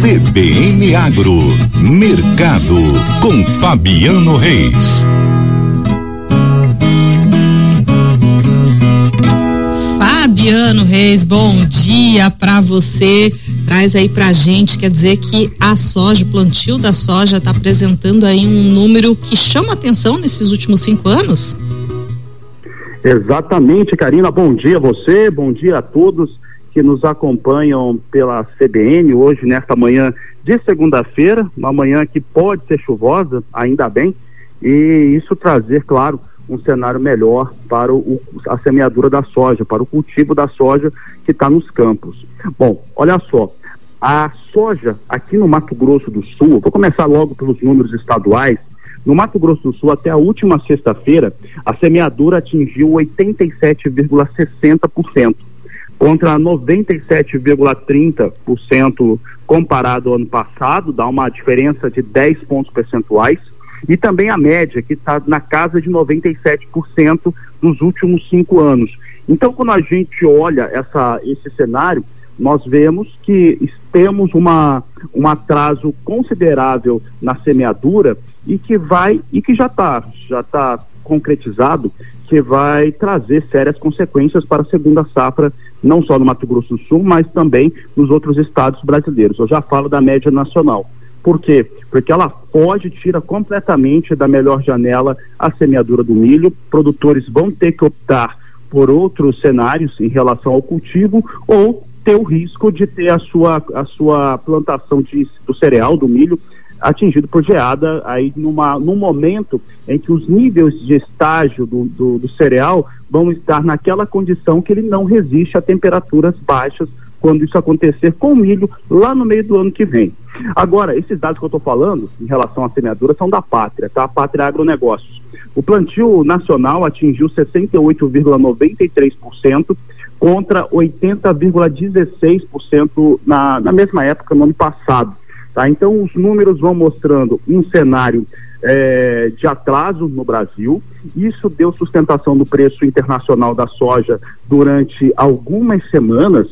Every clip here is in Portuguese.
CBN Agro, Mercado, com Fabiano Reis. Fabiano Reis, bom dia para você. Traz aí pra gente, quer dizer que a soja, o plantio da soja está apresentando aí um número que chama atenção nesses últimos cinco anos? Exatamente, Karina. Bom dia a você, bom dia a todos que nos acompanham pela CBN hoje, nesta manhã de segunda-feira, uma manhã que pode ser chuvosa, ainda bem, e isso trazer, claro, um cenário melhor para o, a semeadura da soja, para o cultivo da soja que está nos campos. Bom, olha só, a soja aqui no Mato Grosso do Sul, vou começar logo pelos números estaduais, no Mato Grosso do Sul, até a última sexta-feira, a semeadura atingiu 87,60%, contra 97,30% comparado ao ano passado, dá uma diferença de 10 pontos percentuais, e também a média, que está na casa de 97% nos últimos cinco anos. Então, quando a gente olha essa, esse cenário, nós vemos que temos uma, um atraso considerável na semeadura e que vai e que já está já tá concretizado que vai trazer sérias consequências para a segunda safra, não só no Mato Grosso do Sul, mas também nos outros estados brasileiros. Eu já falo da média nacional. Por quê? Porque ela foge, tira completamente da melhor janela a semeadura do milho. Produtores vão ter que optar por outros cenários em relação ao cultivo ou ter o risco de ter a sua, a sua plantação de, do cereal, do milho, atingido por geada aí numa, num momento em que os níveis de estágio do, do, do, cereal vão estar naquela condição que ele não resiste a temperaturas baixas quando isso acontecer com o milho lá no meio do ano que vem. Agora, esses dados que eu estou falando em relação à semeadura são da pátria, tá? A pátria agronegócios. O plantio nacional atingiu 68,93%, contra 80,16% na, na mesma época no ano passado. Tá? Então, os números vão mostrando um cenário é, de atraso no Brasil. Isso deu sustentação do preço internacional da soja durante algumas semanas,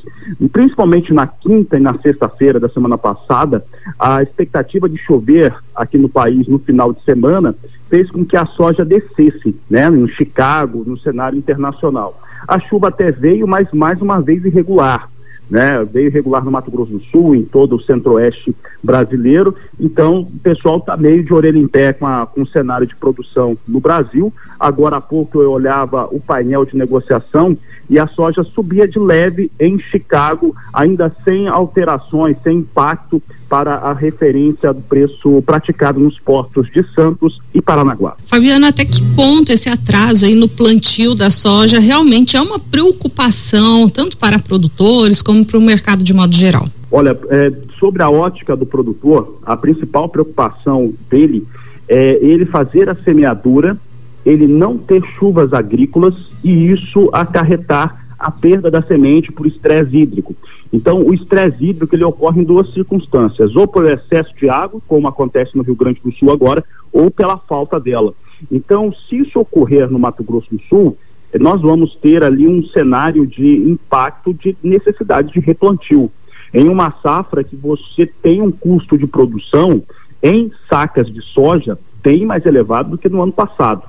principalmente na quinta e na sexta-feira da semana passada. A expectativa de chover aqui no país no final de semana fez com que a soja descesse, né, no Chicago, no cenário internacional. A chuva até veio, mas mais uma vez irregular. Né, veio irregular no Mato Grosso do Sul, em todo o centro-oeste brasileiro. Então, o pessoal está meio de orelha em pé com, a, com o cenário de produção no Brasil. Agora há pouco eu olhava o painel de negociação e a soja subia de leve em Chicago, ainda sem alterações, sem impacto para a referência do preço praticado nos portos de Santos e Paranaguá. Fabiana, até que ponto esse atraso aí no plantio da soja realmente é uma preocupação tanto para produtores como para o mercado de modo geral? Olha, é, sobre a ótica do produtor, a principal preocupação dele é ele fazer a semeadura ele não ter chuvas agrícolas e isso acarretar a perda da semente por estresse hídrico. Então, o estresse hídrico ele ocorre em duas circunstâncias, ou por excesso de água, como acontece no Rio Grande do Sul agora, ou pela falta dela. Então, se isso ocorrer no Mato Grosso do Sul, nós vamos ter ali um cenário de impacto de necessidade de replantio. Em uma safra que você tem um custo de produção em sacas de soja bem mais elevado do que no ano passado.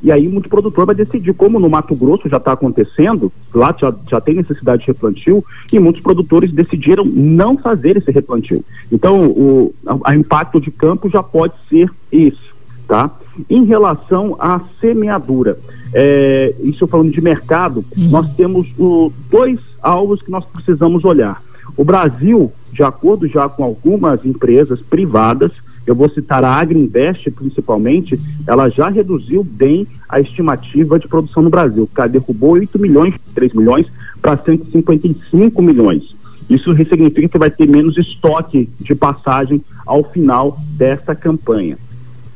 E aí muito produtor vai decidir, como no Mato Grosso já está acontecendo, lá já, já tem necessidade de replantio, e muitos produtores decidiram não fazer esse replantio. Então, o a, a impacto de campo já pode ser isso, tá? Em relação à semeadura, é, isso falando de mercado, uhum. nós temos o, dois alvos que nós precisamos olhar. O Brasil, de acordo já com algumas empresas privadas, eu vou citar a Agriinvest principalmente, ela já reduziu bem a estimativa de produção no Brasil, que derrubou 8 milhões, 3 milhões para 155 milhões. Isso significa que vai ter menos estoque de passagem ao final dessa campanha.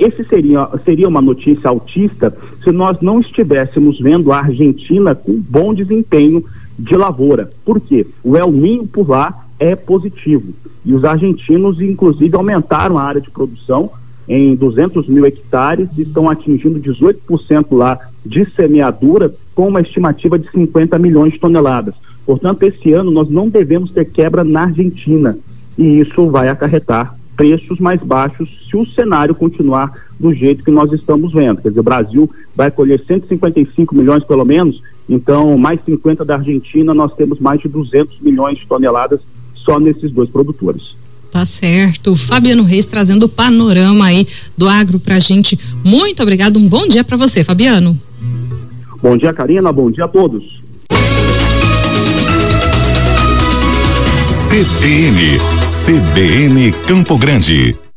Esse seria, seria uma notícia altista se nós não estivéssemos vendo a Argentina com bom desempenho de lavoura. Por quê? O El por lá é positivo. E os argentinos, inclusive, aumentaram a área de produção em 200 mil hectares e estão atingindo 18% lá de semeadura, com uma estimativa de 50 milhões de toneladas. Portanto, esse ano nós não devemos ter quebra na Argentina. e isso vai acarretar preços mais baixos se o cenário continuar do jeito que nós estamos vendo. Quer dizer, o Brasil vai colher 155 milhões pelo menos, então mais 50 da Argentina, nós temos mais de 200 milhões de toneladas só nesses dois produtores. Tá certo. Fabiano Reis trazendo o panorama aí do agro pra gente. Muito obrigado. Um bom dia para você, Fabiano. Bom dia, Karina. Bom dia a todos. CBN, CBN Campo Grande.